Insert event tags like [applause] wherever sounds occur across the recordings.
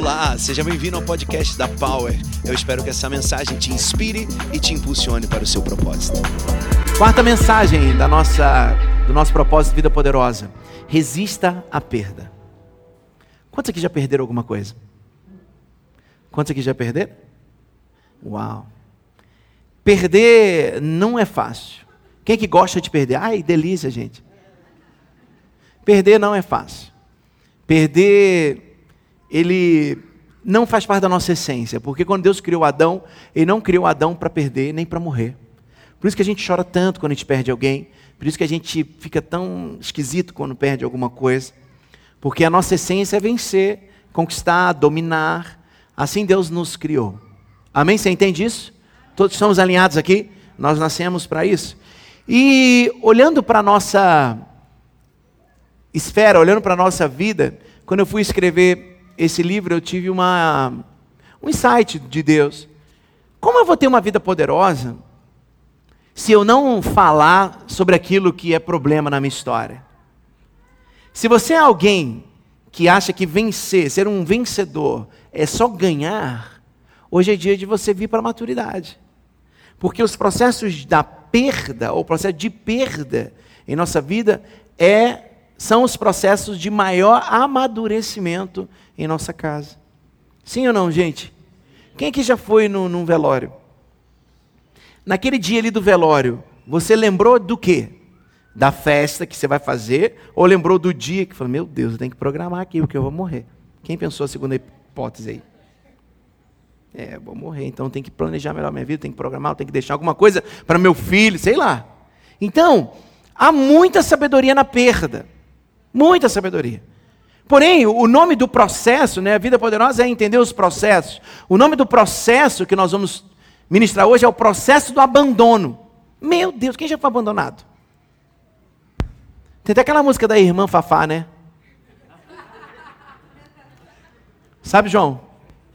Olá, seja bem-vindo ao podcast da Power. Eu espero que essa mensagem te inspire e te impulsione para o seu propósito. Quarta mensagem da nossa, do nosso propósito Vida Poderosa: resista à perda. Quantos aqui já perderam alguma coisa? Quantos aqui já perderam? Uau! Perder não é fácil. Quem é que gosta de perder? Ai, delícia, gente. Perder não é fácil. Perder, ele não faz parte da nossa essência, porque quando Deus criou Adão, Ele não criou Adão para perder nem para morrer. Por isso que a gente chora tanto quando a gente perde alguém, por isso que a gente fica tão esquisito quando perde alguma coisa, porque a nossa essência é vencer, conquistar, dominar. Assim Deus nos criou. Amém? Você entende isso? Todos estamos alinhados aqui? Nós nascemos para isso. E olhando para a nossa esfera, olhando para a nossa vida, quando eu fui escrever esse livro, eu tive uma, um insight de Deus. Como eu vou ter uma vida poderosa se eu não falar sobre aquilo que é problema na minha história? Se você é alguém que acha que vencer, ser um vencedor, é só ganhar, hoje é dia de você vir para a maturidade. Porque os processos da perda, ou processo de perda em nossa vida, é são os processos de maior amadurecimento em nossa casa. Sim ou não, gente? Quem aqui já foi no, num velório? Naquele dia ali do velório, você lembrou do quê? Da festa que você vai fazer? Ou lembrou do dia que falou, meu Deus, eu tenho que programar aqui, porque eu vou morrer? Quem pensou a segunda hipótese aí? É, vou morrer, então tem que planejar melhor minha vida, tem que programar, tem que deixar alguma coisa para meu filho, sei lá. Então, há muita sabedoria na perda. Muita sabedoria. Porém, o nome do processo, né, a vida poderosa é entender os processos. O nome do processo que nós vamos ministrar hoje é o processo do abandono. Meu Deus, quem já foi abandonado? Tem até aquela música da irmã Fafá, né? Sabe, João?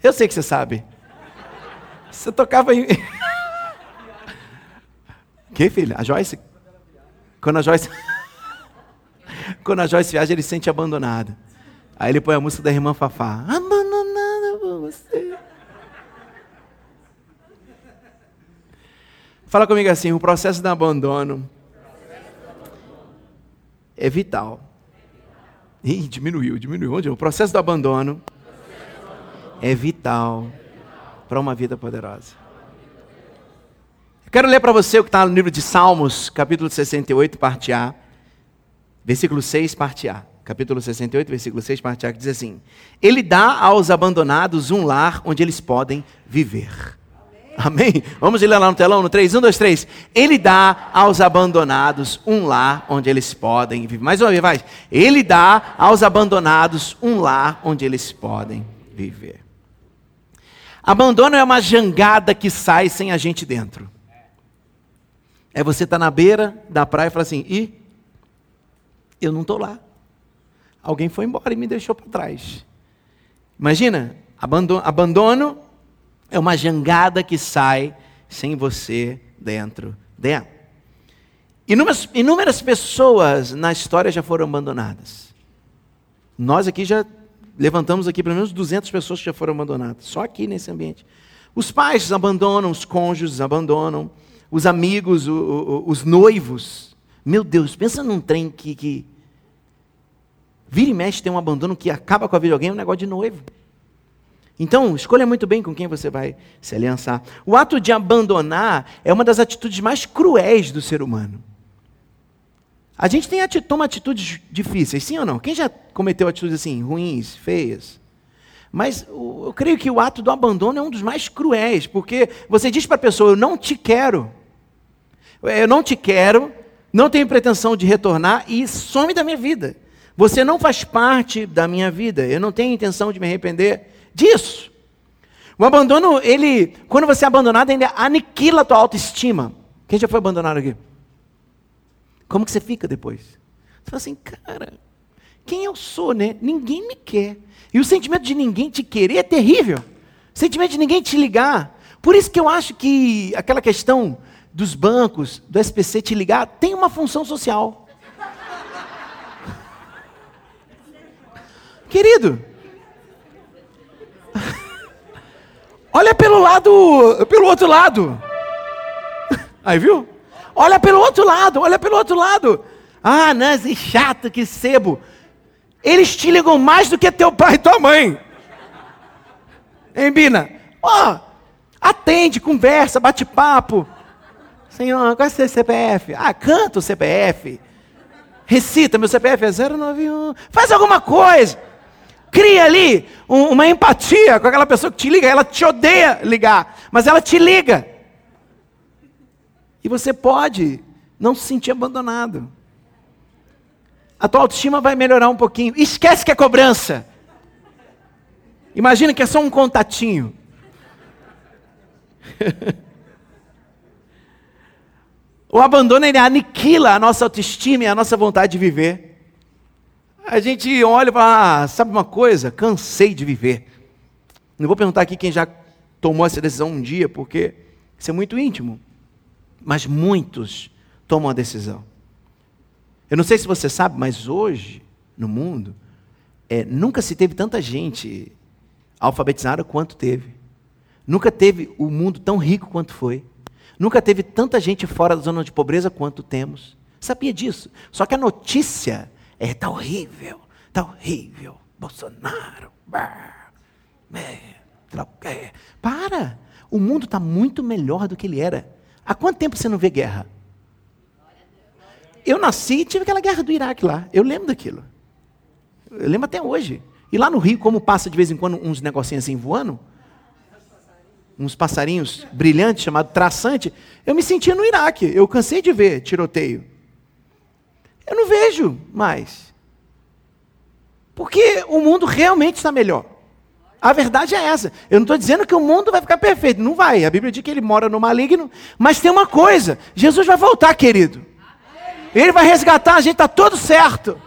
Eu sei que você sabe. Você tocava em. [laughs] que, filha? A Joyce? Quando a Joyce. [laughs] Quando a Joyce viaja, ele se sente abandonado. Aí ele põe a música da irmã Fafá. Abandonada por você. Fala comigo assim, o processo do abandono é vital. Ih, diminuiu, diminuiu. Onde? O processo do abandono é vital para uma vida poderosa. Eu quero ler para você o que está no livro de Salmos, capítulo 68, parte A. Versículo 6, parte A. Capítulo 68, versículo 6, parte A, que diz assim: Ele dá aos abandonados um lar onde eles podem viver. Amém? Amém? Vamos ler lá no telão, no 3, 1, 2, 3. Ele dá aos abandonados um lar onde eles podem viver. Mais uma vez, vai. Ele dá aos abandonados um lar onde eles podem viver. Abandono é uma jangada que sai sem a gente dentro. É você estar tá na beira da praia e falar assim: ih, eu não estou lá. Alguém foi embora e me deixou para trás. Imagina, abandono, abandono é uma jangada que sai sem você dentro dela. Inúmeras, inúmeras pessoas na história já foram abandonadas. Nós aqui já levantamos aqui pelo menos 200 pessoas que já foram abandonadas, só aqui nesse ambiente. Os pais abandonam, os cônjuges abandonam, os amigos, o, o, os noivos meu Deus, pensa num trem que, que vira e mexe tem um abandono que acaba com a vida de alguém, é um negócio de noivo. Então, escolha muito bem com quem você vai se aliançar. O ato de abandonar é uma das atitudes mais cruéis do ser humano. A gente tem ati toma atitudes difíceis, sim ou não? Quem já cometeu atitudes assim, ruins, feias? Mas eu creio que o ato do abandono é um dos mais cruéis, porque você diz para a pessoa: Eu não te quero. Eu não te quero, não tenho pretensão de retornar e some da minha vida. Você não faz parte da minha vida. Eu não tenho intenção de me arrepender disso. O abandono, ele, quando você é abandonado, aniquila a tua autoestima. Quem já foi abandonado aqui? Como que você fica depois? Você fala assim, cara, quem eu sou, né? Ninguém me quer. E o sentimento de ninguém te querer é terrível. O sentimento de ninguém te ligar. Por isso que eu acho que aquela questão dos bancos, do SPC te ligar, tem uma função social. Querido, Olha pelo lado, pelo outro lado. Aí viu? Olha pelo outro lado, olha pelo outro lado. Ah, Nancy, chato, que sebo. Eles te ligam mais do que teu pai e tua mãe. Hein, Bina? Ó, oh, atende, conversa, bate papo. Senhor, qual é o seu CPF? Ah, canta o CPF. Recita, meu CPF é 091. Faz alguma coisa. Cria ali um, uma empatia com aquela pessoa que te liga. Ela te odeia ligar, mas ela te liga. E você pode não se sentir abandonado. A tua autoestima vai melhorar um pouquinho. Esquece que é cobrança. Imagina que é só um contatinho. [laughs] o abandono ele aniquila a nossa autoestima e a nossa vontade de viver. A gente olha e fala, ah, sabe uma coisa? Cansei de viver. Não vou perguntar aqui quem já tomou essa decisão um dia, porque isso é muito íntimo. Mas muitos tomam a decisão. Eu não sei se você sabe, mas hoje, no mundo, é, nunca se teve tanta gente alfabetizada quanto teve. Nunca teve o mundo tão rico quanto foi. Nunca teve tanta gente fora da zona de pobreza quanto temos. Sabia disso? Só que a notícia é, tá horrível, tá horrível. Bolsonaro. é, é. Para! O mundo está muito melhor do que ele era. Há quanto tempo você não vê guerra? Eu nasci e tive aquela guerra do Iraque lá. Eu lembro daquilo. Eu lembro até hoje. E lá no Rio, como passa de vez em quando uns negocinhos assim voando, uns passarinhos brilhantes, chamado traçante, eu me sentia no Iraque. Eu cansei de ver tiroteio. Eu não vejo mais. Porque o mundo realmente está melhor. A verdade é essa. Eu não estou dizendo que o mundo vai ficar perfeito. Não vai. A Bíblia diz que ele mora no maligno. Mas tem uma coisa: Jesus vai voltar, querido. Ele vai resgatar, a gente está tudo certo.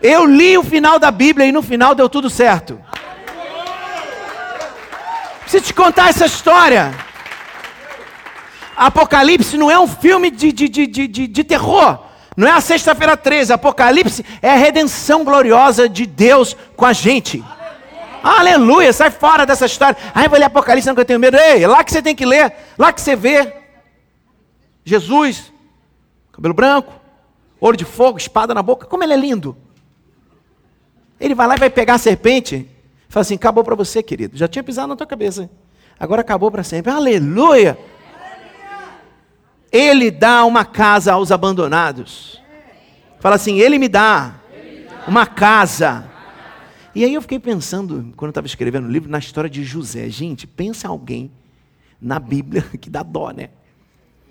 Eu li o final da Bíblia e no final deu tudo certo. Preciso te contar essa história. Apocalipse não é um filme de, de, de, de, de terror. Não é a sexta-feira 13, Apocalipse é a redenção gloriosa de Deus com a gente. Aleluia. Aleluia, sai fora dessa história. Ai, vou ler Apocalipse, não que eu tenho medo. Ei, é lá que você tem que ler, lá que você vê. Jesus, cabelo branco, olho de fogo, espada na boca, como ele é lindo. Ele vai lá e vai pegar a serpente, fala assim: acabou para você, querido. Já tinha pisado na tua cabeça, agora acabou para sempre. Aleluia. Ele dá uma casa aos abandonados. Fala assim: Ele me dá uma casa. E aí eu fiquei pensando, quando eu estava escrevendo o livro, na história de José. Gente, pensa alguém na Bíblia [laughs] que dá dó, né?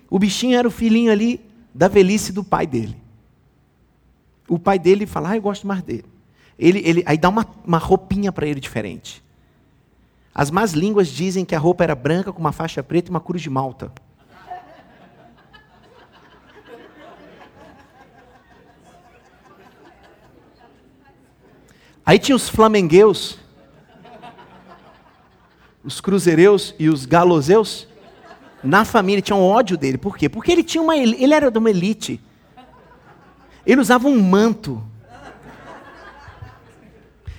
O bichinho era o filhinho ali da velhice do pai dele. O pai dele fala, ah, eu gosto mais dele. Ele, ele, aí dá uma, uma roupinha para ele diferente. As más línguas dizem que a roupa era branca com uma faixa preta e uma cruz de malta. Aí tinha os flamengueus, os cruzeireus e os galoseus. Na família tinham ódio dele. Por quê? Porque ele tinha uma ele era de uma elite. Ele usava um manto.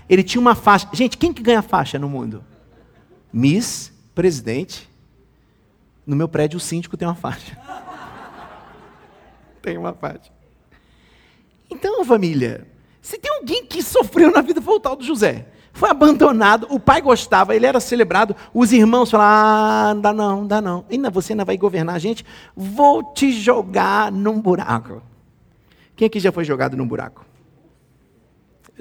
Ele tinha uma faixa. Gente, quem que ganha faixa no mundo? Miss, presidente. No meu prédio o síndico tem uma faixa. [laughs] tem uma faixa. Então, família, se tem alguém que sofreu na vida, foi o tal do José. Foi abandonado, o pai gostava, ele era celebrado, os irmãos falaram: ah, dá não, dá não. Ainda você ainda vai governar a gente? Vou te jogar num buraco. Quem aqui já foi jogado num buraco?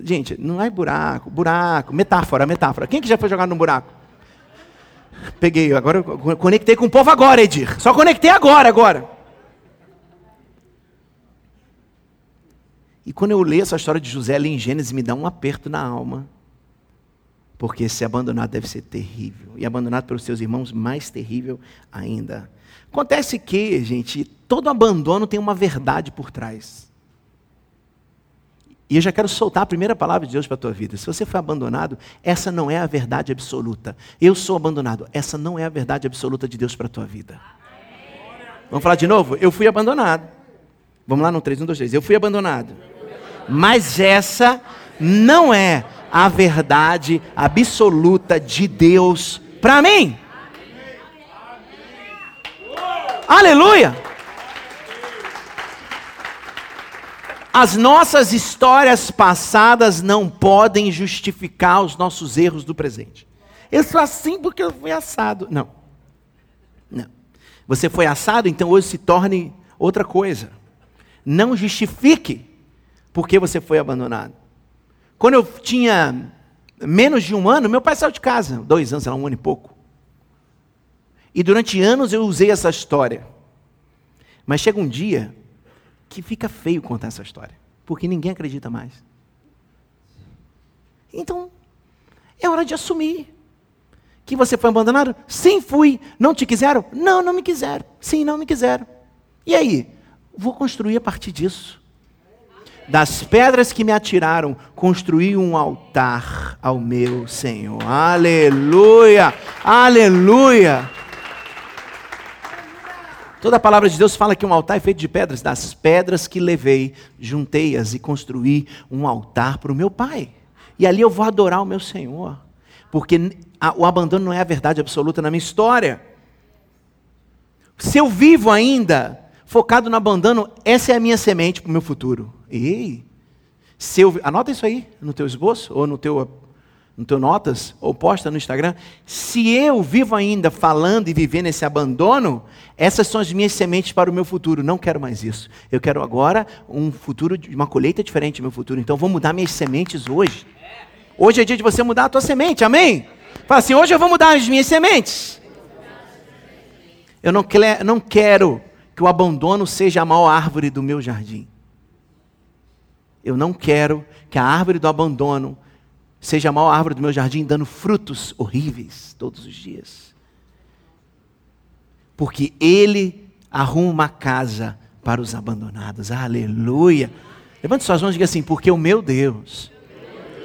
Gente, não é buraco, buraco, metáfora, metáfora. Quem que já foi jogado num buraco? Peguei, agora conectei com o povo agora, Edir. Só conectei agora, agora. E quando eu leio essa história de José ali em Gênesis, me dá um aperto na alma. Porque ser abandonado deve ser terrível. E abandonado pelos seus irmãos, mais terrível ainda. Acontece que, gente, todo abandono tem uma verdade por trás. E eu já quero soltar a primeira palavra de Deus para a tua vida. Se você foi abandonado, essa não é a verdade absoluta. Eu sou abandonado. Essa não é a verdade absoluta de Deus para a tua vida. Vamos falar de novo? Eu fui abandonado. Vamos lá no 3, 1, 2, 3. Eu fui abandonado. Mas essa não é a verdade absoluta de Deus para mim. Aleluia! As nossas histórias passadas não podem justificar os nossos erros do presente. Eu sou assim porque eu fui assado. Não. Não. Você foi assado, então hoje se torne outra coisa. Não justifique porque você foi abandonado. Quando eu tinha menos de um ano, meu pai saiu de casa. Dois anos, era um ano e pouco. E durante anos eu usei essa história. Mas chega um dia que fica feio contar essa história, porque ninguém acredita mais. Então, é hora de assumir. Que você foi abandonado? Sim, fui. Não te quiseram? Não, não me quiseram. Sim, não me quiseram. E aí? Vou construir a partir disso. Das pedras que me atiraram, construí um altar ao meu Senhor. Aleluia! Aleluia! Toda a palavra de Deus fala que um altar é feito de pedras. Das pedras que levei, juntei-as e construí um altar para o meu Pai. E ali eu vou adorar o meu Senhor. Porque o abandono não é a verdade absoluta na minha história. Se eu vivo ainda focado no abandono, essa é a minha semente para o meu futuro. Ei! Se eu, anota isso aí no teu esboço ou no teu no teu notas ou posta no Instagram, se eu vivo ainda falando e vivendo esse abandono, essas são as minhas sementes para o meu futuro. Não quero mais isso. Eu quero agora um futuro, uma colheita diferente do meu futuro. Então vou mudar minhas sementes hoje. Hoje é dia de você mudar a tua semente, amém? Fala assim, hoje eu vou mudar as minhas sementes. Eu não, não quero que o abandono seja a maior árvore do meu jardim. Eu não quero que a árvore do abandono seja a maior árvore do meu jardim, dando frutos horríveis todos os dias. Porque Ele arruma uma casa para os abandonados. Aleluia. Levante suas mãos e diga assim: porque o meu Deus.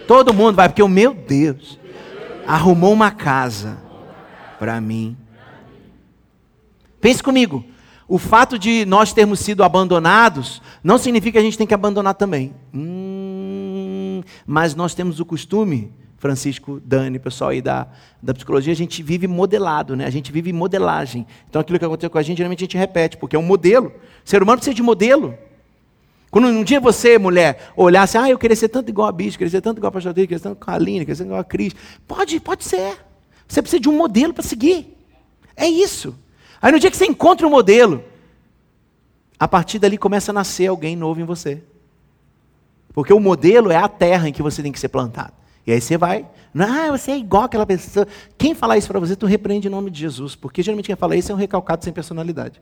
Todo mundo vai, porque o meu Deus arrumou uma casa para mim. Pense comigo. O fato de nós termos sido abandonados não significa que a gente tem que abandonar também. Hum, mas nós temos o costume, Francisco, Dani, pessoal aí da, da psicologia, a gente vive modelado, né? a gente vive modelagem. Então aquilo que aconteceu com a gente, geralmente a gente repete, porque é um modelo. O ser humano precisa de modelo. Quando um dia você, mulher, olhasse, ah, eu queria ser tanto igual a Bicho, queria ser tanto igual a Pastor queria ser tanto igual a Aline, queria ser igual a Cris. Pode, pode ser. Você precisa de um modelo para seguir. É isso. Aí no dia que você encontra um modelo, a partir dali começa a nascer alguém novo em você. Porque o modelo é a terra em que você tem que ser plantado. E aí você vai, ah, você é igual aquela pessoa. Quem falar isso para você, tu repreende em nome de Jesus. Porque geralmente quem fala isso é um recalcado sem personalidade.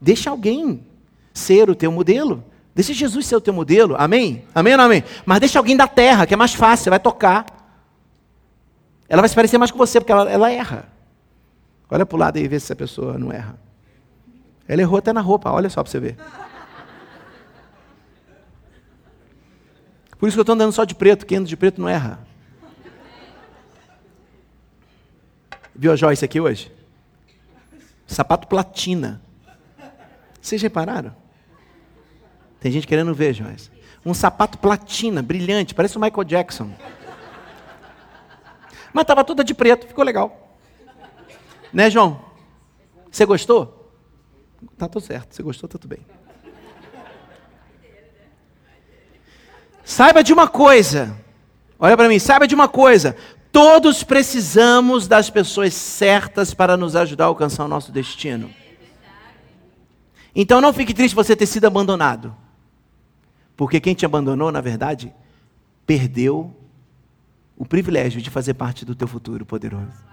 Deixa alguém ser o teu modelo. Deixa Jesus ser o teu modelo. Amém? Amém ou não amém? Mas deixa alguém da terra, que é mais fácil, você vai tocar. Ela vai se parecer mais com você, porque ela, ela erra. Olha para o lado e vê se essa pessoa não erra. Ela errou até na roupa, olha só para você ver. Por isso que eu estou andando só de preto, quem anda de preto não erra. Viu a Joyce aqui hoje? Sapato platina. Vocês repararam? Tem gente querendo ver, Joyce. Um sapato platina, brilhante, parece o Michael Jackson. Mas estava toda de preto, ficou legal. Né, João? Você gostou? Tá tudo certo. Você gostou, tá tudo bem. Saiba de uma coisa. Olha para mim, saiba de uma coisa. Todos precisamos das pessoas certas para nos ajudar a alcançar o nosso destino. Então não fique triste você ter sido abandonado. Porque quem te abandonou, na verdade, perdeu o privilégio de fazer parte do teu futuro poderoso.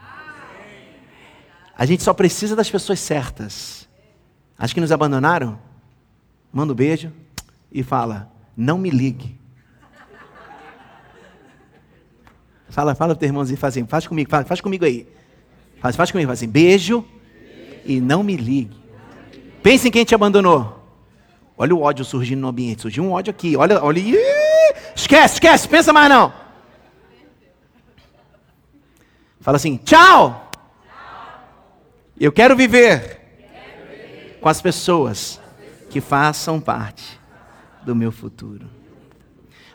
A gente só precisa das pessoas certas. As que nos abandonaram, manda um beijo e fala: não me ligue. Fala, fala pro teu irmãozinho, faz assim, faz comigo, faz, faz comigo aí. Faz, faz comigo, faz assim, beijo e não me ligue. Pense em quem te abandonou. Olha o ódio surgindo no ambiente. Surgiu um ódio aqui. Olha, olha. Esquece, esquece, pensa mais não. Fala assim, tchau. Eu quero viver com as pessoas que façam parte do meu futuro.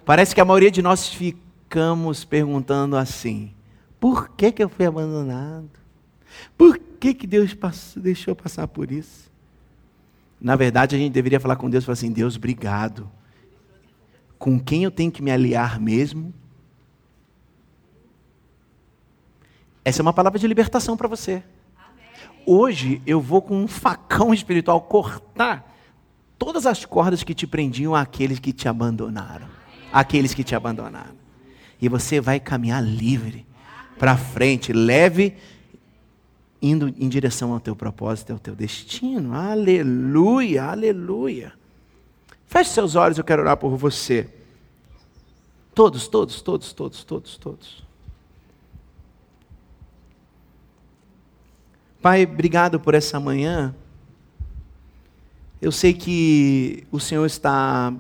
Parece que a maioria de nós fica ficamos perguntando assim: por que, que eu fui abandonado? Por que, que Deus passou, deixou passar por isso? Na verdade, a gente deveria falar com Deus e falar assim: Deus, obrigado. Com quem eu tenho que me aliar mesmo? Essa é uma palavra de libertação para você. Hoje eu vou com um facão espiritual cortar todas as cordas que te prendiam àqueles que te abandonaram. Aqueles que te abandonaram. E você vai caminhar livre para frente, leve, indo em direção ao teu propósito, ao teu destino. Aleluia, aleluia. Feche seus olhos, eu quero orar por você. Todos, todos, todos, todos, todos, todos. Pai, obrigado por essa manhã. Eu sei que o Senhor está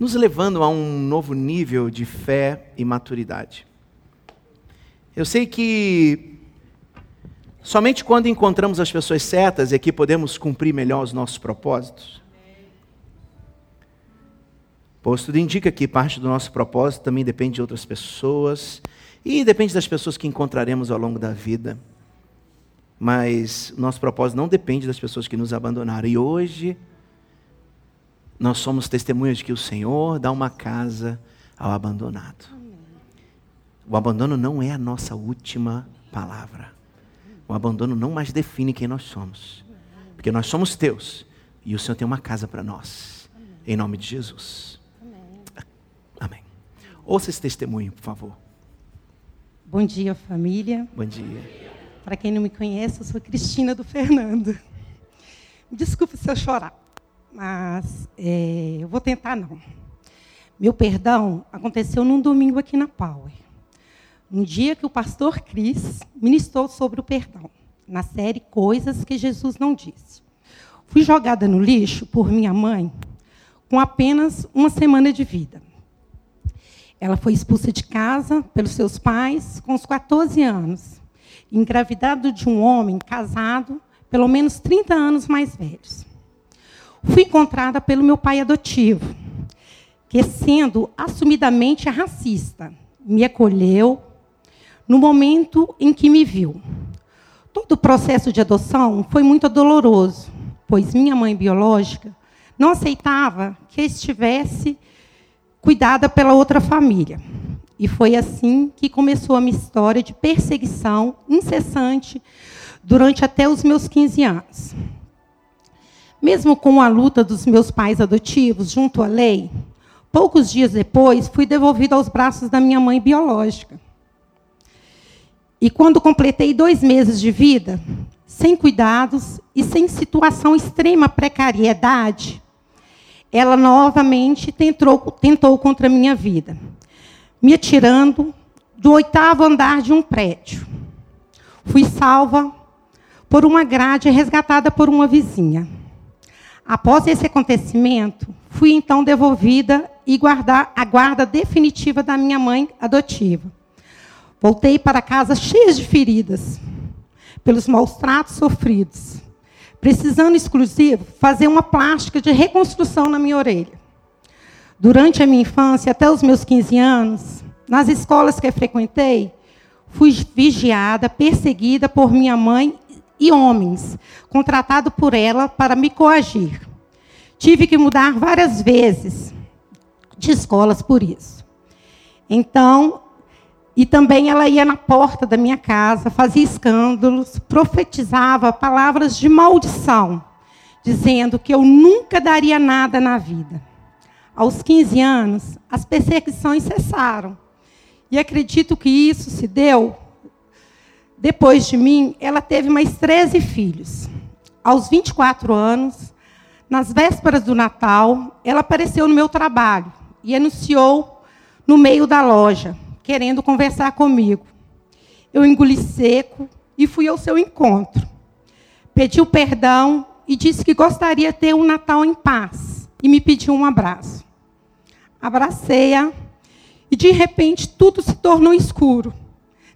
nos levando a um novo nível de fé e maturidade. Eu sei que somente quando encontramos as pessoas certas é que podemos cumprir melhor os nossos propósitos. Pois tudo indica que parte do nosso propósito também depende de outras pessoas e depende das pessoas que encontraremos ao longo da vida. Mas nosso propósito não depende das pessoas que nos abandonaram. E hoje, nós somos testemunhas de que o Senhor dá uma casa ao abandonado. O abandono não é a nossa última palavra. O abandono não mais define quem nós somos. Porque nós somos teus. E o Senhor tem uma casa para nós. Em nome de Jesus. Amém. Ouça esse testemunho, por favor. Bom dia, família. Bom dia. Para quem não me conhece, eu sou Cristina do Fernando. Desculpe se eu chorar, mas é, eu vou tentar não. Meu perdão aconteceu num domingo aqui na Power. Um dia que o pastor Cris ministrou sobre o perdão, na série Coisas que Jesus não disse. Fui jogada no lixo por minha mãe com apenas uma semana de vida. Ela foi expulsa de casa pelos seus pais com os 14 anos engravidado de um homem casado, pelo menos 30 anos mais velhos. Fui encontrada pelo meu pai adotivo, que, sendo assumidamente racista, me acolheu no momento em que me viu. Todo o processo de adoção foi muito doloroso, pois minha mãe biológica não aceitava que estivesse cuidada pela outra família. E foi assim que começou a minha história de perseguição incessante durante até os meus 15 anos. Mesmo com a luta dos meus pais adotivos junto à lei, poucos dias depois fui devolvida aos braços da minha mãe biológica. E quando completei dois meses de vida, sem cuidados e sem situação extrema precariedade, ela novamente tentou, tentou contra a minha vida me atirando do oitavo andar de um prédio. Fui salva por uma grade resgatada por uma vizinha. Após esse acontecimento, fui então devolvida e guardar a guarda definitiva da minha mãe adotiva. Voltei para casa cheia de feridas, pelos maus tratos sofridos, precisando exclusivo fazer uma plástica de reconstrução na minha orelha. Durante a minha infância, até os meus 15 anos, nas escolas que frequentei, fui vigiada, perseguida por minha mãe e homens, contratado por ela para me coagir. Tive que mudar várias vezes de escolas por isso. Então, e também ela ia na porta da minha casa, fazia escândalos, profetizava palavras de maldição, dizendo que eu nunca daria nada na vida aos 15 anos, as perseguições cessaram. E acredito que isso se deu. Depois de mim, ela teve mais 13 filhos. Aos 24 anos, nas vésperas do Natal, ela apareceu no meu trabalho e anunciou no meio da loja, querendo conversar comigo. Eu engoli seco e fui ao seu encontro. Pediu perdão e disse que gostaria de ter um Natal em paz e me pediu um abraço abracei-a e de repente tudo se tornou escuro.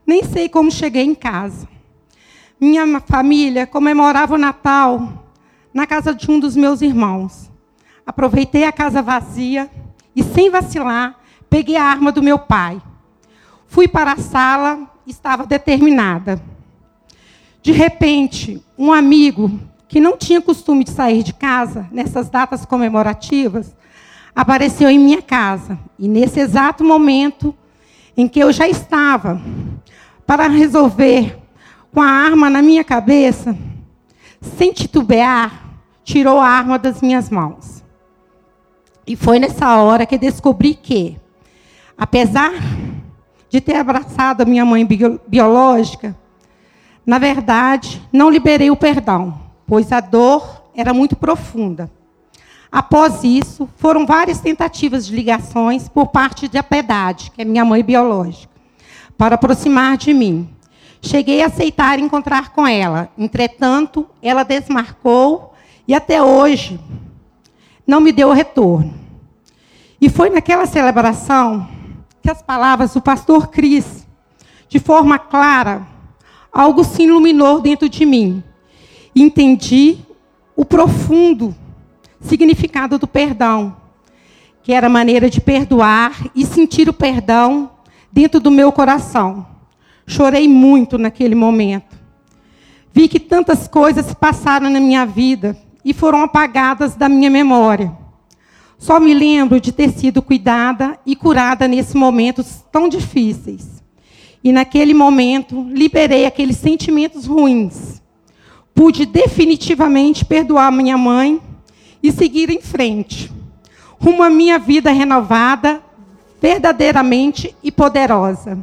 Nem sei como cheguei em casa. Minha família comemorava o Natal na casa de um dos meus irmãos. Aproveitei a casa vazia e, sem vacilar, peguei a arma do meu pai. Fui para a sala, estava determinada. De repente, um amigo que não tinha costume de sair de casa nessas datas comemorativas apareceu em minha casa. E nesse exato momento em que eu já estava para resolver com a arma na minha cabeça, sem titubear, tirou a arma das minhas mãos. E foi nessa hora que descobri que, apesar de ter abraçado a minha mãe biológica, na verdade, não liberei o perdão, pois a dor era muito profunda. Após isso, foram várias tentativas de ligações por parte de Apedade, que é minha mãe biológica, para aproximar de mim. Cheguei a aceitar encontrar com ela. Entretanto, ela desmarcou e até hoje não me deu retorno. E foi naquela celebração que as palavras do pastor Cris, de forma clara, algo se iluminou dentro de mim. Entendi o profundo significado do perdão, que era a maneira de perdoar e sentir o perdão dentro do meu coração. Chorei muito naquele momento. Vi que tantas coisas se passaram na minha vida e foram apagadas da minha memória. Só me lembro de ter sido cuidada e curada nesses momentos tão difíceis. E naquele momento, liberei aqueles sentimentos ruins. Pude definitivamente perdoar minha mãe e seguir em frente, rumo à minha vida renovada, verdadeiramente e poderosa.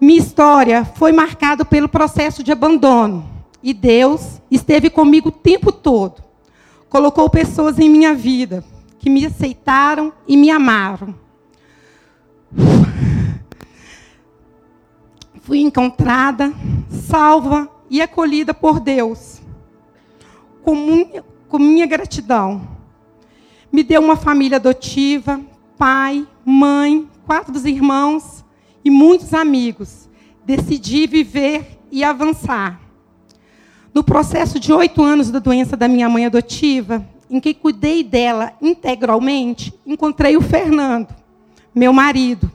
Minha história foi marcada pelo processo de abandono, e Deus esteve comigo o tempo todo. Colocou pessoas em minha vida que me aceitaram e me amaram. Fui encontrada, salva e acolhida por Deus. Com com minha gratidão. Me deu uma família adotiva, pai, mãe, quatro dos irmãos e muitos amigos. Decidi viver e avançar. No processo de oito anos da doença da minha mãe adotiva, em que cuidei dela integralmente, encontrei o Fernando, meu marido,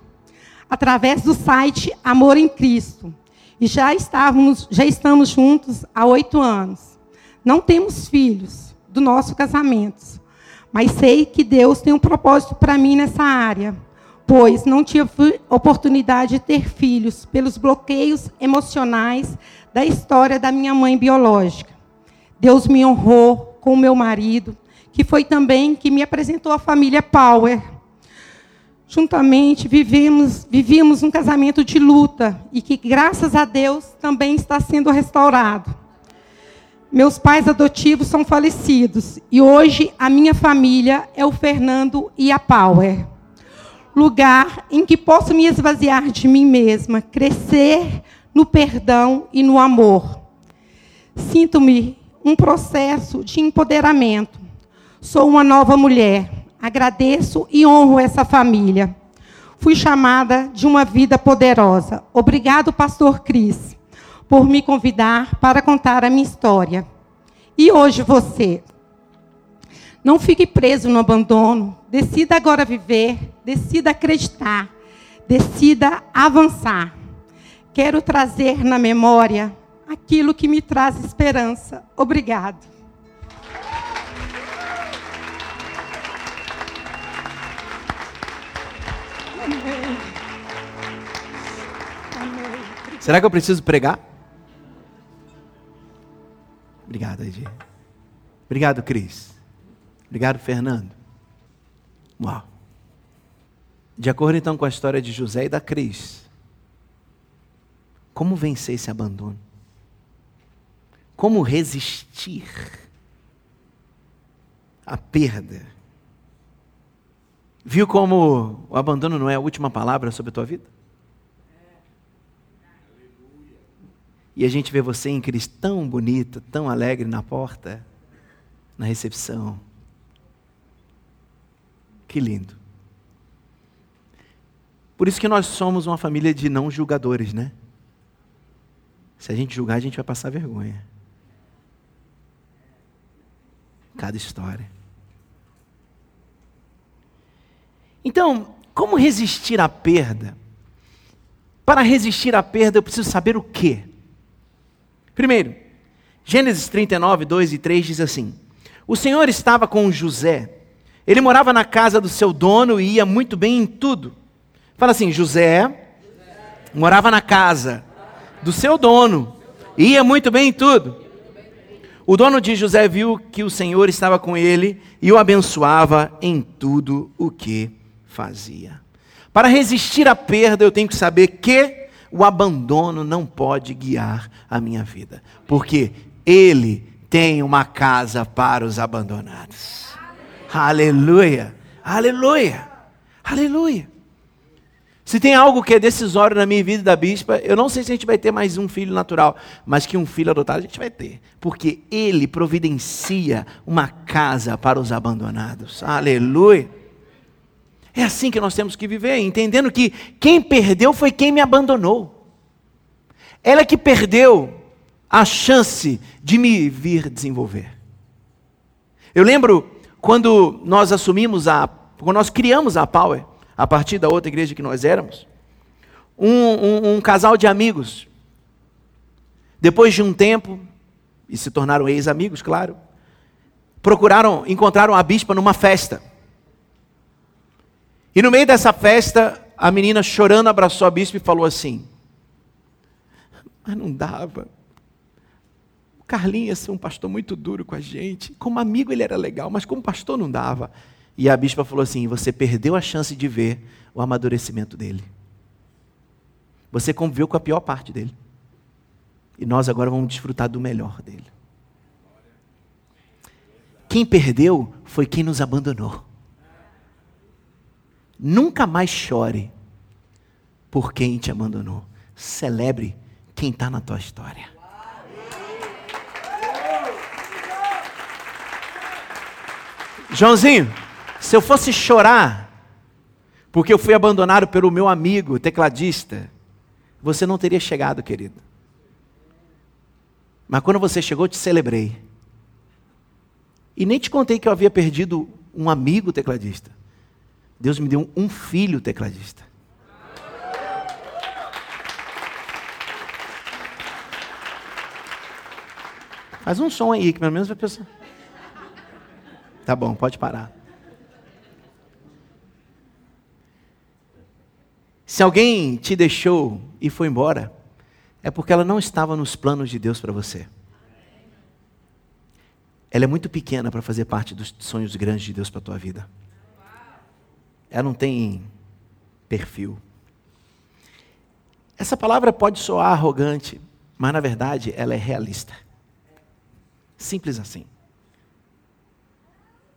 através do site Amor em Cristo. E já estávamos, já estamos juntos há oito anos. Não temos filhos, do nosso casamento. Mas sei que Deus tem um propósito para mim nessa área, pois não tive oportunidade de ter filhos pelos bloqueios emocionais da história da minha mãe biológica. Deus me honrou com o meu marido, que foi também que me apresentou a família Power. Juntamente vivemos, vivíamos um casamento de luta e que, graças a Deus, também está sendo restaurado. Meus pais adotivos são falecidos e hoje a minha família é o Fernando e a Power. Lugar em que posso me esvaziar de mim mesma, crescer no perdão e no amor. Sinto-me um processo de empoderamento. Sou uma nova mulher. Agradeço e honro essa família. Fui chamada de uma vida poderosa. Obrigado, pastor Cris por me convidar para contar a minha história. E hoje você. Não fique preso no abandono. Decida agora viver. Decida acreditar. Decida avançar. Quero trazer na memória aquilo que me traz esperança. Obrigado. Será que eu preciso pregar? Obrigado, Edi. Obrigado, Cris. Obrigado, Fernando. Uau. De acordo então com a história de José e da Cris, como vencer esse abandono? Como resistir à perda? Viu como o abandono não é a última palavra sobre a tua vida? E a gente vê você em Cristo tão bonita, tão alegre na porta, na recepção. Que lindo. Por isso que nós somos uma família de não julgadores, né? Se a gente julgar, a gente vai passar vergonha. Cada história. Então, como resistir à perda? Para resistir à perda, eu preciso saber o quê? Primeiro, Gênesis 39, 2 e 3 diz assim: O Senhor estava com José. Ele morava na casa do seu dono e ia muito bem em tudo. Fala assim: José morava na casa do seu dono e ia muito bem em tudo. O dono de José viu que o Senhor estava com ele e o abençoava em tudo o que fazia. Para resistir à perda, eu tenho que saber que o abandono não pode guiar a minha vida, porque ele tem uma casa para os abandonados. Aleluia, aleluia, aleluia. Se tem algo que é decisório na minha vida da bispa, eu não sei se a gente vai ter mais um filho natural, mas que um filho adotado a gente vai ter, porque ele providencia uma casa para os abandonados. Aleluia. É assim que nós temos que viver, entendendo que quem perdeu foi quem me abandonou. Ela é que perdeu a chance de me vir desenvolver. Eu lembro quando nós assumimos a, quando nós criamos a Power, a partir da outra igreja que nós éramos, um, um, um casal de amigos, depois de um tempo, e se tornaram ex-amigos, claro, procuraram, encontraram a bispa numa festa. E no meio dessa festa, a menina chorando abraçou a bispa e falou assim: Mas não dava. O Carlinhos ser um pastor muito duro com a gente. Como amigo ele era legal, mas como pastor não dava. E a bispa falou assim: Você perdeu a chance de ver o amadurecimento dele. Você conviveu com a pior parte dele. E nós agora vamos desfrutar do melhor dele. Quem perdeu foi quem nos abandonou. Nunca mais chore por quem te abandonou. Celebre quem está na tua história. Joãozinho, se eu fosse chorar, porque eu fui abandonado pelo meu amigo tecladista, você não teria chegado, querido. Mas quando você chegou, te celebrei. E nem te contei que eu havia perdido um amigo tecladista. Deus me deu um filho tecladista. Faz um som aí, que pelo menos vai pensar. Tá bom, pode parar. Se alguém te deixou e foi embora, é porque ela não estava nos planos de Deus para você. Ela é muito pequena para fazer parte dos sonhos grandes de Deus para a tua vida. Ela não tem perfil. Essa palavra pode soar arrogante, mas na verdade ela é realista. Simples assim.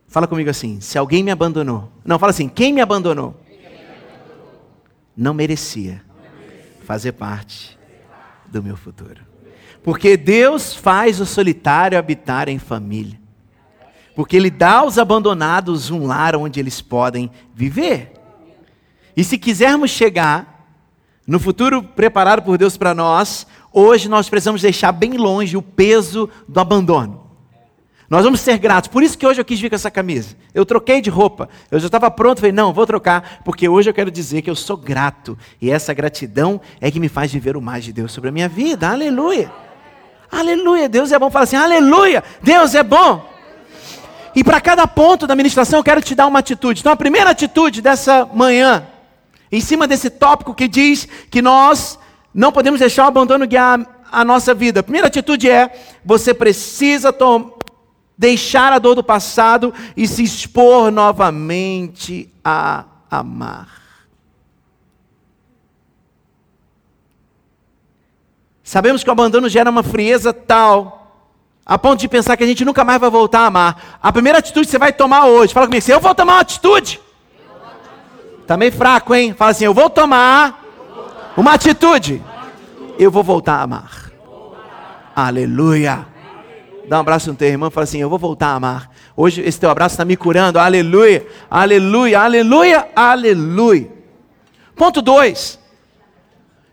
Fala comigo assim: se alguém me abandonou. Não, fala assim: quem me abandonou? não merecia fazer parte do meu futuro. Porque Deus faz o solitário habitar em família. Porque Ele dá aos abandonados um lar onde eles podem viver. E se quisermos chegar no futuro preparado por Deus para nós, hoje nós precisamos deixar bem longe o peso do abandono. Nós vamos ser gratos. Por isso que hoje eu quis vir com essa camisa. Eu troquei de roupa. Eu já estava pronto, falei, não, vou trocar, porque hoje eu quero dizer que eu sou grato. E essa gratidão é que me faz viver o mais de Deus sobre a minha vida. Aleluia. Aleluia. Deus é bom. Fala assim, aleluia. Deus é bom. E para cada ponto da ministração eu quero te dar uma atitude. Então a primeira atitude dessa manhã, em cima desse tópico que diz que nós não podemos deixar o abandono guiar a nossa vida. A primeira atitude é: você precisa deixar a dor do passado e se expor novamente a amar. Sabemos que o abandono gera uma frieza tal, a ponto de pensar que a gente nunca mais vai voltar a amar. A primeira atitude que você vai tomar hoje, fala comigo, eu vou tomar uma atitude. Está meio fraco, hein? Fala assim, eu vou tomar uma atitude. Eu vou voltar a amar. Aleluia. Dá um abraço no teu irmão e fala assim: Eu vou voltar a amar. Hoje esse teu abraço está me curando. Aleluia, aleluia, aleluia, aleluia. Ponto 2.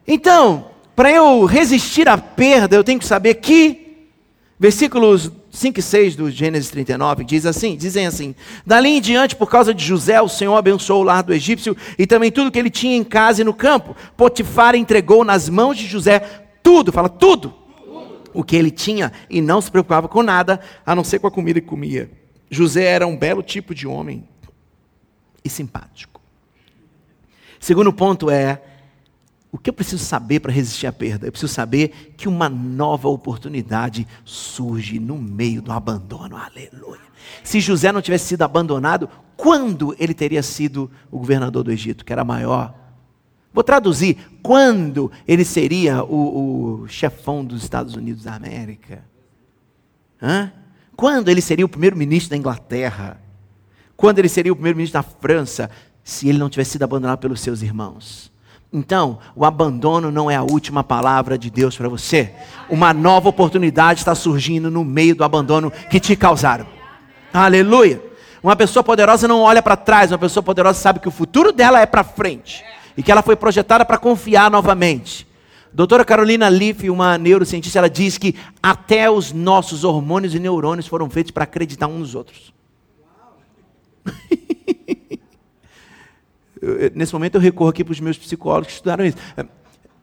Então, para eu resistir à perda, eu tenho que saber que, versículos 5 e 6 do Gênesis 39, diz assim, dizem assim: Dali em diante, por causa de José, o Senhor abençoou o lar do egípcio e também tudo que ele tinha em casa e no campo. Potifar entregou nas mãos de José tudo, fala tudo o que ele tinha e não se preocupava com nada, a não ser com a comida que comia. José era um belo tipo de homem e simpático. Segundo ponto é o que eu preciso saber para resistir à perda? Eu preciso saber que uma nova oportunidade surge no meio do abandono. Aleluia. Se José não tivesse sido abandonado, quando ele teria sido o governador do Egito, que era maior? Vou traduzir. Quando ele seria o, o chefão dos Estados Unidos da América? Hã? Quando ele seria o primeiro-ministro da Inglaterra? Quando ele seria o primeiro-ministro da França? Se ele não tivesse sido abandonado pelos seus irmãos? Então, o abandono não é a última palavra de Deus para você. Uma nova oportunidade está surgindo no meio do abandono que te causaram. Aleluia. Uma pessoa poderosa não olha para trás, uma pessoa poderosa sabe que o futuro dela é para frente e que ela foi projetada para confiar novamente. Doutora Carolina Leaf, uma neurocientista, ela diz que até os nossos hormônios e neurônios foram feitos para acreditar uns nos outros. [laughs] eu, nesse momento eu recorro aqui para os meus psicólogos que estudaram isso.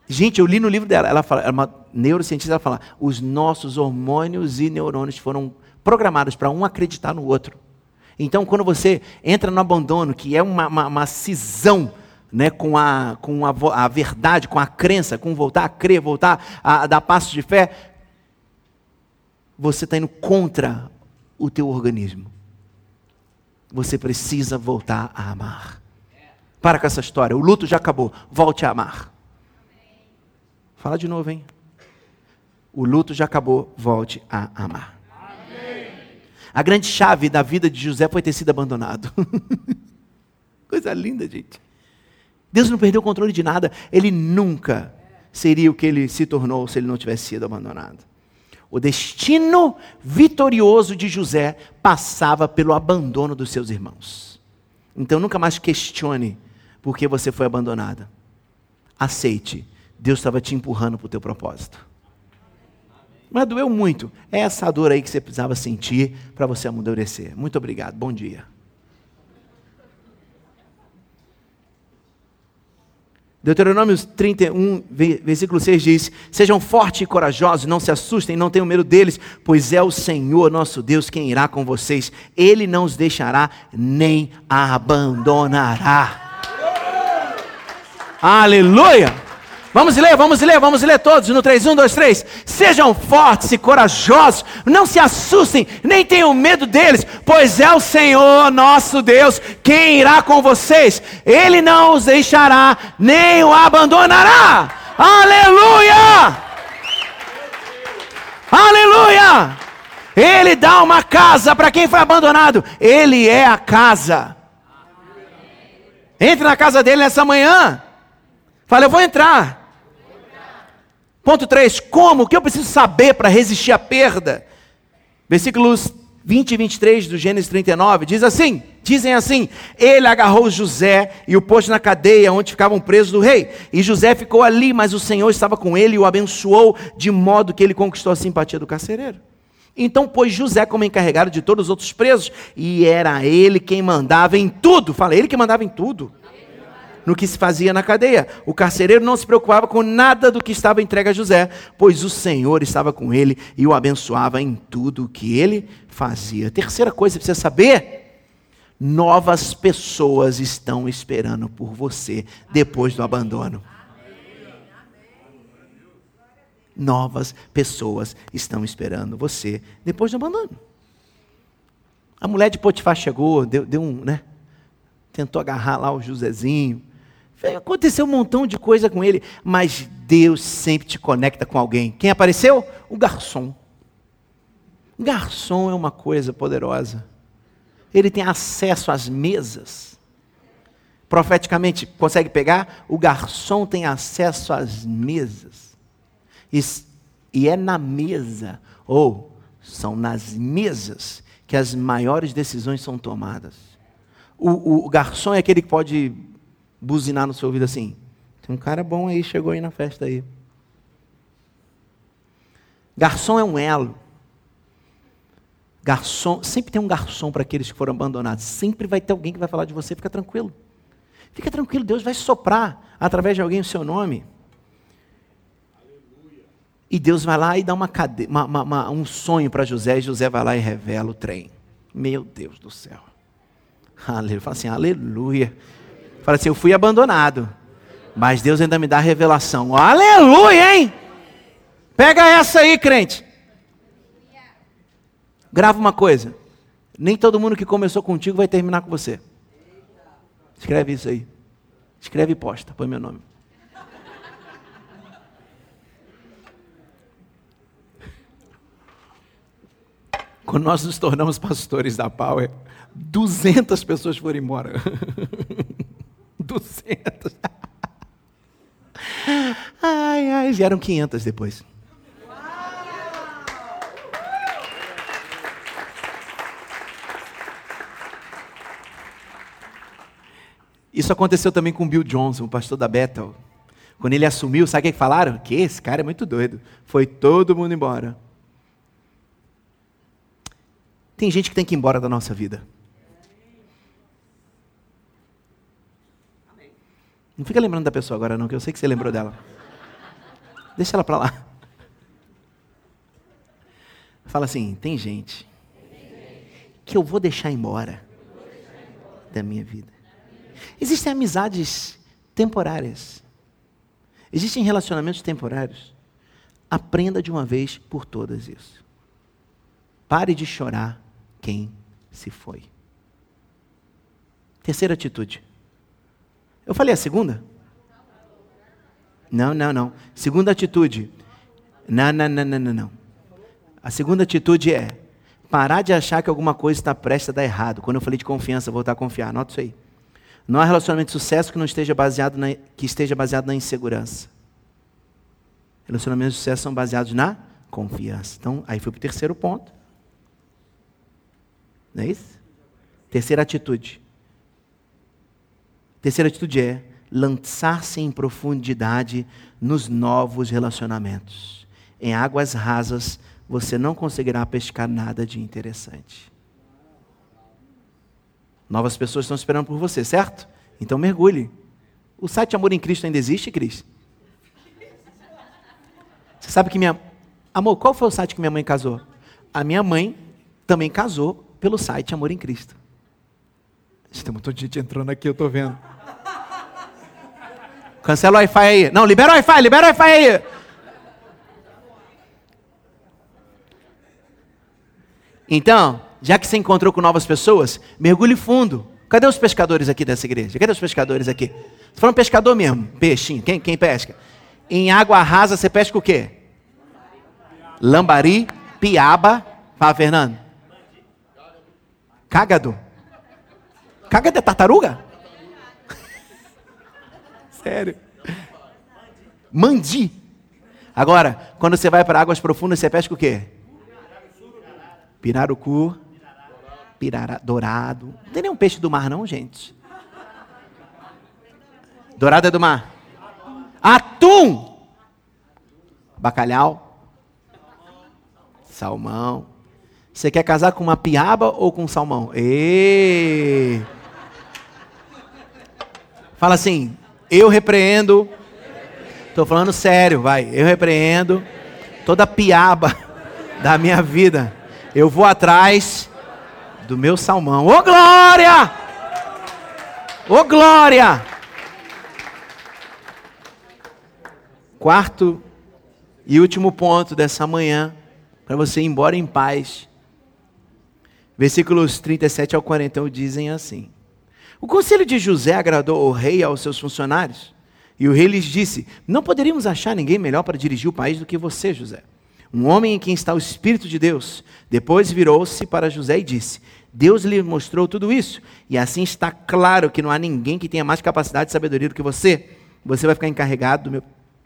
Gente, eu li no livro dela, ela fala, é uma neurocientista, ela fala, os nossos hormônios e neurônios foram programados para um acreditar no outro. Então, quando você entra no abandono, que é uma, uma, uma cisão né, com, a, com a, a, verdade, com a crença, com voltar a crer, voltar a, a dar passos de fé, você está indo contra o teu organismo. Você precisa voltar a amar. Para com essa história. O luto já acabou. Volte a amar. Fala de novo, hein? O luto já acabou. Volte a amar. A grande chave da vida de José foi ter sido abandonado. [laughs] Coisa linda, gente. Deus não perdeu o controle de nada. Ele nunca seria o que ele se tornou se ele não tivesse sido abandonado. O destino vitorioso de José passava pelo abandono dos seus irmãos. Então nunca mais questione porque você foi abandonada. Aceite, Deus estava te empurrando para o teu propósito. Mas doeu muito. É essa dor aí que você precisava sentir para você amadurecer. Muito obrigado. Bom dia. Deuteronômio 31, versículo 6 diz: Sejam fortes e corajosos, não se assustem, não tenham medo deles, pois é o Senhor nosso Deus quem irá com vocês. Ele não os deixará nem abandonará. Aleluia! Vamos ler, vamos ler, vamos ler todos no 3, 1, 2, 3. Sejam fortes e corajosos, não se assustem, nem tenham medo deles, pois é o Senhor nosso Deus quem irá com vocês. Ele não os deixará, nem o abandonará. Aleluia! Aleluia! Ele dá uma casa para quem foi abandonado, Ele é a casa. Entre na casa dele nessa manhã. Fala, eu vou entrar. Ponto 3. Como? O que eu preciso saber para resistir à perda? Versículos 20 e 23 do Gênesis 39 diz assim: dizem assim: Ele agarrou José e o pôs na cadeia onde ficavam presos do rei. E José ficou ali, mas o Senhor estava com ele e o abençoou, de modo que ele conquistou a simpatia do carcereiro. Então pôs José como encarregado de todos os outros presos, e era ele quem mandava em tudo. Fala, ele que mandava em tudo no que se fazia na cadeia. O carcereiro não se preocupava com nada do que estava entregue a José, pois o Senhor estava com ele e o abençoava em tudo o que ele fazia. Terceira coisa que você precisa saber: novas pessoas estão esperando por você depois do abandono. Novas pessoas estão esperando você depois do abandono. A mulher de Potifar chegou, deu, deu um, né? Tentou agarrar lá o Josézinho. Aconteceu um montão de coisa com ele, mas Deus sempre te conecta com alguém. Quem apareceu? O garçom. O garçom é uma coisa poderosa. Ele tem acesso às mesas. Profeticamente, consegue pegar? O garçom tem acesso às mesas. E, e é na mesa, ou são nas mesas, que as maiores decisões são tomadas. O, o, o garçom é aquele que pode buzinar no seu ouvido assim: tem um cara bom aí, chegou aí na festa aí. Garçom é um elo. Garçom, sempre tem um garçom para aqueles que foram abandonados. Sempre vai ter alguém que vai falar de você, fica tranquilo. Fica tranquilo, Deus vai soprar através de alguém o seu nome. E Deus vai lá e dá uma cade... uma, uma, uma, um sonho para José, e José vai lá e revela o trem. Meu Deus do céu. Aleluia. Fala assim, aleluia. Fala assim, eu fui abandonado. Mas Deus ainda me dá revelação. Aleluia, hein? Pega essa aí, crente. Grava uma coisa. Nem todo mundo que começou contigo vai terminar com você. Escreve isso aí. Escreve e posta, põe meu nome. Quando nós nos tornamos pastores da Power, 200 pessoas foram embora. [laughs] 200. Ai, ai, vieram 500 depois. Isso aconteceu também com Bill Johnson, o pastor da Bethel. Quando ele assumiu, sabe o que falaram? Que esse cara é muito doido. Foi todo mundo embora. Tem gente que tem que ir embora da nossa vida. Não fica lembrando da pessoa agora, não, que eu sei que você lembrou dela. Deixa ela para lá. Fala assim: tem gente que eu vou deixar embora da minha vida. Existem amizades temporárias. Existem relacionamentos temporários. Aprenda de uma vez por todas isso. Pare de chorar quem se foi. Terceira atitude. Eu falei a segunda? Não, não, não. Segunda atitude. Não, não, não, não, não. A segunda atitude é parar de achar que alguma coisa está prestes a dar errado. Quando eu falei de confiança, voltar a confiar. Anota isso aí. Não há relacionamento de sucesso que não esteja baseado na, que esteja baseado na insegurança. Relacionamentos de sucesso são baseados na confiança. Então, aí foi para o terceiro ponto. Não é isso? Terceira atitude. Terceira atitude é lançar-se em profundidade nos novos relacionamentos. Em águas rasas, você não conseguirá pescar nada de interessante. Novas pessoas estão esperando por você, certo? Então mergulhe. O site Amor em Cristo ainda existe, Cris? Você sabe que minha. Amor, qual foi o site que minha mãe casou? A minha mãe também casou pelo site Amor em Cristo. Tem muita gente entrando aqui, eu estou vendo. Cancela o Wi-Fi aí. Não, libera o Wi-Fi, libera o Wi-Fi aí. Então, já que você encontrou com novas pessoas, mergulhe fundo. Cadê os pescadores aqui dessa igreja? Cadê os pescadores aqui? Você falando pescador mesmo, peixinho. Quem, quem pesca? Em água rasa você pesca o quê? Lambari, piaba. Fala, Fernando. Cágado. Cágado é tartaruga? [laughs] Sério. Mandi. Agora, quando você vai para águas profundas, você pesca o quê? Pirarucu. Pirara, dourado. Não tem nenhum peixe do mar, não, gente. Dourado é do mar. Atum. Bacalhau. Salmão. Você quer casar com uma piaba ou com um salmão? E Fala assim, eu repreendo. Estou falando sério, vai. Eu repreendo toda piaba [laughs] da minha vida. Eu vou atrás do meu salmão. Ô glória! Ô glória! Quarto e último ponto dessa manhã, para você ir embora em paz. Versículos 37 ao 41 dizem assim: o conselho de José agradou ao rei e aos seus funcionários. E o rei lhes disse: Não poderíamos achar ninguém melhor para dirigir o país do que você, José. Um homem em quem está o Espírito de Deus. Depois virou-se para José e disse: Deus lhe mostrou tudo isso. E assim está claro que não há ninguém que tenha mais capacidade e sabedoria do que você. Você vai ficar encarregado do meu,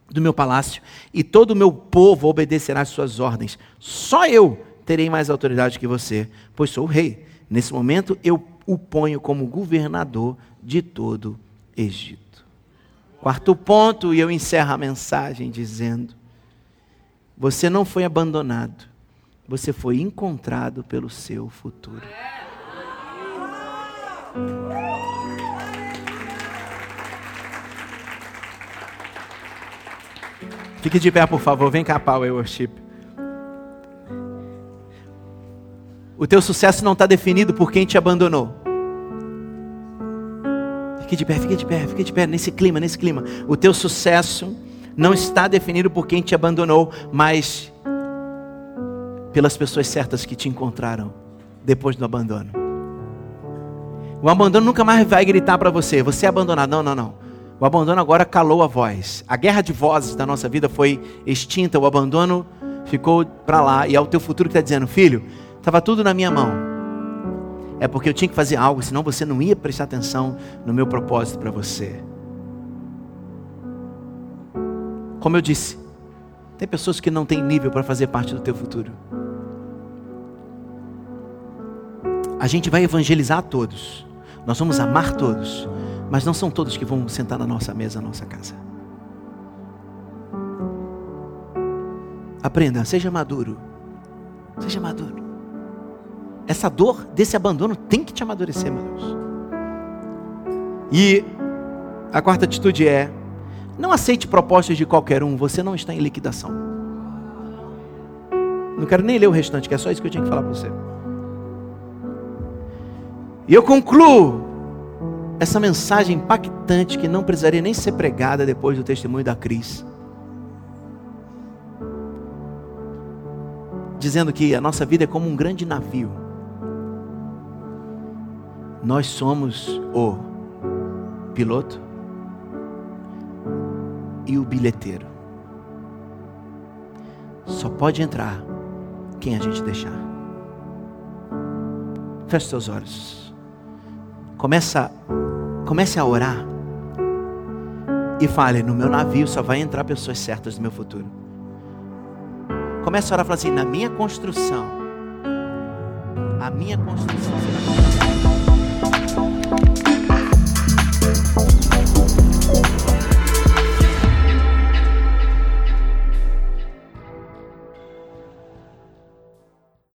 do meu palácio. E todo o meu povo obedecerá às suas ordens. Só eu terei mais autoridade que você, pois sou o rei. Nesse momento eu o ponho como governador de todo Egito. Quarto ponto, e eu encerro a mensagem dizendo: você não foi abandonado, você foi encontrado pelo seu futuro. Fique de pé, por favor. Vem cá, Power Worship. O teu sucesso não está definido por quem te abandonou. Fique de pé, fique de pé, fique de pé, nesse clima, nesse clima. O teu sucesso não está definido por quem te abandonou, mas pelas pessoas certas que te encontraram depois do abandono. O abandono nunca mais vai gritar para você, você é abandonado. Não, não, não. O abandono agora calou a voz. A guerra de vozes da nossa vida foi extinta, o abandono ficou para lá. E é o teu futuro que está dizendo, filho, estava tudo na minha mão. É porque eu tinha que fazer algo, senão você não ia prestar atenção no meu propósito para você. Como eu disse, tem pessoas que não têm nível para fazer parte do teu futuro. A gente vai evangelizar todos. Nós vamos amar todos. Mas não são todos que vão sentar na nossa mesa, na nossa casa. Aprenda, seja maduro. Seja maduro. Essa dor desse abandono tem que te amadurecer, meu Deus. E a quarta atitude é: não aceite propostas de qualquer um, você não está em liquidação. Não quero nem ler o restante, que é só isso que eu tinha que falar para você. E eu concluo essa mensagem impactante que não precisaria nem ser pregada depois do testemunho da Cris. Dizendo que a nossa vida é como um grande navio. Nós somos o piloto e o bilheteiro. Só pode entrar quem a gente deixar. Feche seus olhos. Começa, comece a orar. E fale, no meu navio só vai entrar pessoas certas do meu futuro. Comece a orar e fala assim, na minha construção, a minha construção será